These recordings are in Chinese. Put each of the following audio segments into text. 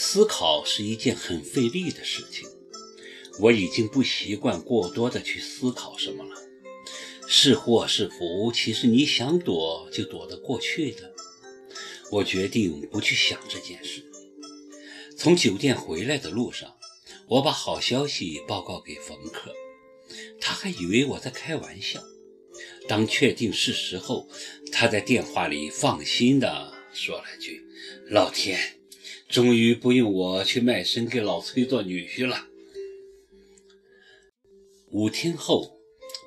思考是一件很费力的事情，我已经不习惯过多的去思考什么了。是祸是福，其实你想躲就躲得过去的。我决定不去想这件事。从酒店回来的路上，我把好消息报告给冯克，他还以为我在开玩笑。当确定事实后，他在电话里放心地说了句：“老天，终于不用我去卖身给老崔做女婿了。”五天后，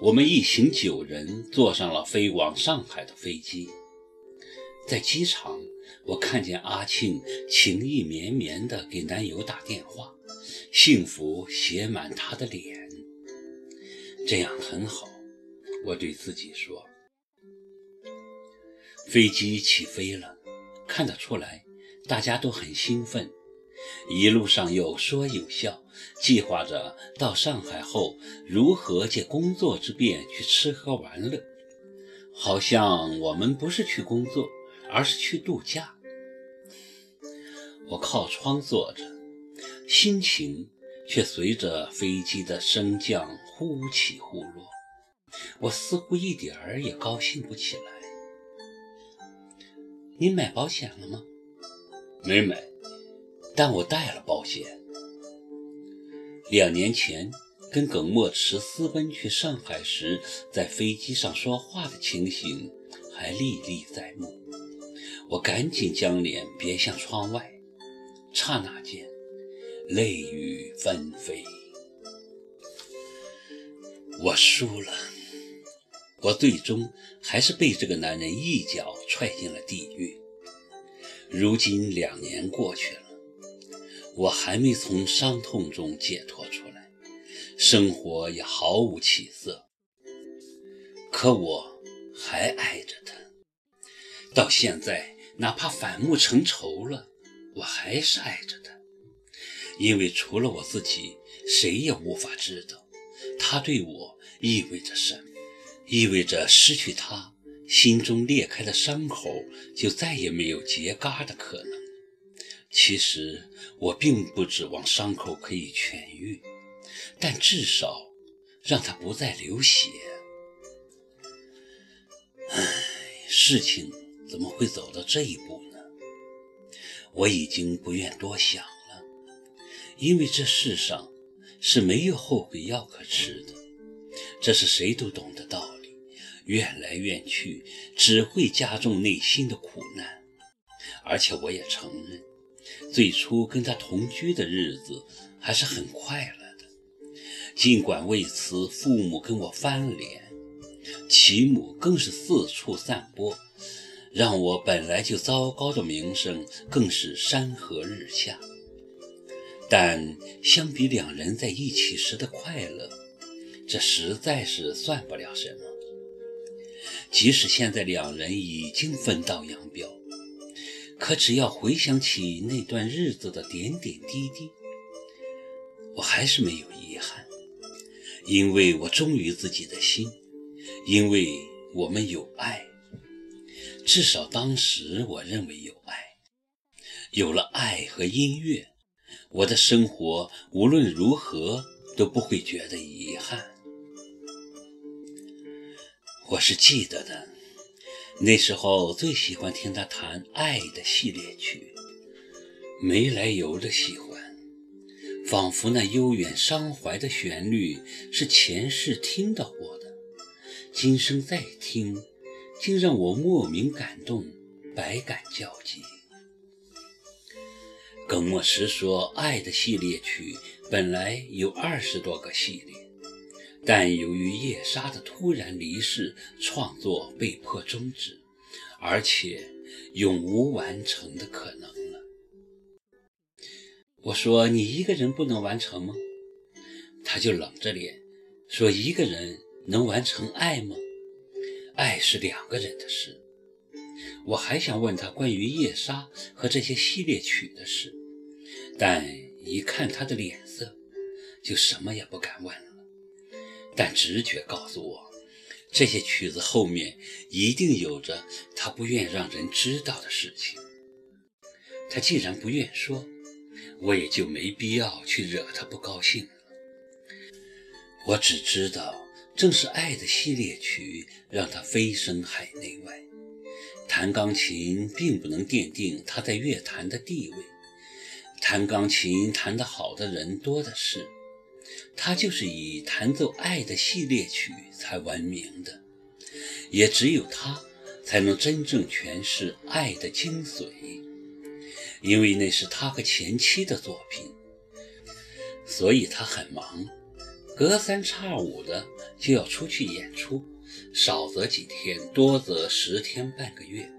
我们一行九人坐上了飞往上海的飞机。在机场，我看见阿庆情意绵绵地给男友打电话，幸福写满他的脸。这样很好。我对自己说：“飞机起飞了，看得出来，大家都很兴奋。一路上有说有笑，计划着到上海后如何借工作之便去吃喝玩乐。好像我们不是去工作，而是去度假。”我靠窗坐着，心情却随着飞机的升降忽起忽落。我似乎一点儿也高兴不起来。你买保险了吗？没买，但我带了保险。两年前跟耿墨池私奔去上海时，在飞机上说话的情形还历历在目。我赶紧将脸别向窗外，刹那间，泪雨纷飞。我输了。我最终还是被这个男人一脚踹进了地狱。如今两年过去了，我还没从伤痛中解脱出来，生活也毫无起色。可我还爱着他，到现在，哪怕反目成仇了，我还是爱着他，因为除了我自己，谁也无法知道他对我意味着什么。意味着失去他，心中裂开的伤口就再也没有结痂的可能。其实我并不指望伤口可以痊愈，但至少让它不再流血。唉，事情怎么会走到这一步呢？我已经不愿多想了，因为这世上是没有后悔药可吃的，这是谁都懂的道理。怨来怨去，只会加重内心的苦难。而且我也承认，最初跟他同居的日子还是很快乐的。尽管为此父母跟我翻脸，其母更是四处散播，让我本来就糟糕的名声更是山河日下。但相比两人在一起时的快乐，这实在是算不了什么。即使现在两人已经分道扬镳，可只要回想起那段日子的点点滴滴，我还是没有遗憾，因为我忠于自己的心，因为我们有爱，至少当时我认为有爱。有了爱和音乐，我的生活无论如何都不会觉得遗憾。我是记得的，那时候最喜欢听他弹《爱》的系列曲，没来由的喜欢，仿佛那悠远伤怀的旋律是前世听到过的，今生再听，竟让我莫名感动，百感交集。耿墨池说，《爱》的系列曲本来有二十多个系列。但由于叶莎的突然离世，创作被迫终止，而且永无完成的可能了。我说：“你一个人不能完成吗？”他就冷着脸说：“一个人能完成爱吗？爱是两个人的事。”我还想问他关于叶莎和这些系列曲的事，但一看他的脸色，就什么也不敢问了。但直觉告诉我，这些曲子后面一定有着他不愿让人知道的事情。他既然不愿说，我也就没必要去惹他不高兴了。我只知道，正是爱的系列曲让他飞升海内外。弹钢琴并不能奠定他在乐坛的地位，弹钢琴弹得好的人多的是，他就是以弹奏爱的系列曲才闻名的，也只有他才能真正诠释爱的精髓，因为那是他和前妻的作品，所以他很忙，隔三差五的就要出去演出。少则几天，多则十天半个月。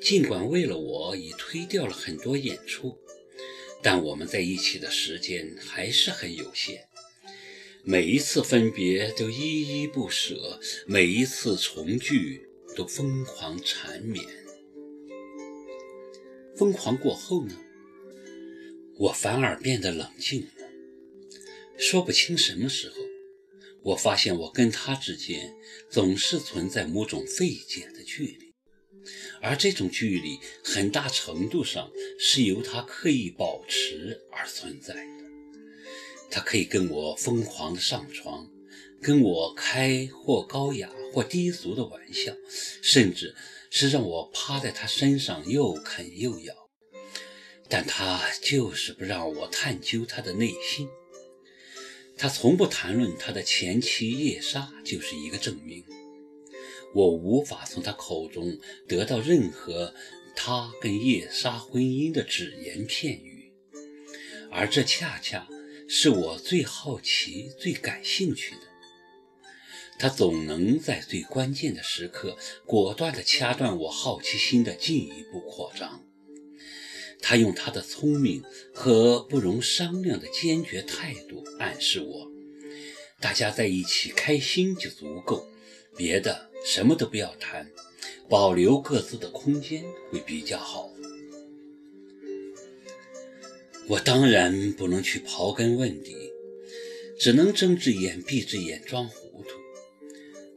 尽管为了我已推掉了很多演出，但我们在一起的时间还是很有限。每一次分别都依依不舍，每一次重聚都疯狂缠绵。疯狂过后呢，我反而变得冷静了，说不清什么时候。我发现我跟他之间总是存在某种费解的距离，而这种距离很大程度上是由他刻意保持而存在的。他可以跟我疯狂的上床，跟我开或高雅或低俗的玩笑，甚至是让我趴在他身上又啃又咬，但他就是不让我探究他的内心。他从不谈论他的前妻叶莎，就是一个证明。我无法从他口中得到任何他跟叶莎婚姻的只言片语，而这恰恰是我最好奇、最感兴趣的。他总能在最关键的时刻果断地掐断我好奇心的进一步扩张。他用他的聪明和不容商量的坚决态度暗示我：大家在一起开心就足够，别的什么都不要谈，保留各自的空间会比较好。我当然不能去刨根问底，只能睁只眼闭只眼装糊涂，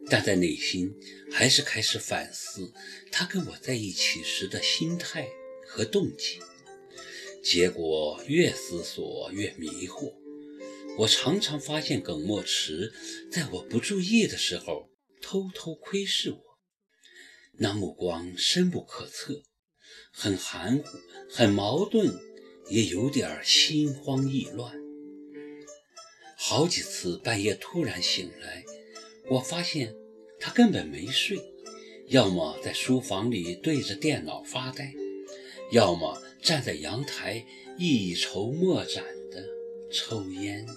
但在内心还是开始反思他跟我在一起时的心态和动机。结果越思索越迷惑，我常常发现耿墨池在我不注意的时候偷偷窥视我，那目光深不可测，很含糊，很矛盾，也有点心慌意乱。好几次半夜突然醒来，我发现他根本没睡，要么在书房里对着电脑发呆。要么站在阳台一筹莫展的抽烟。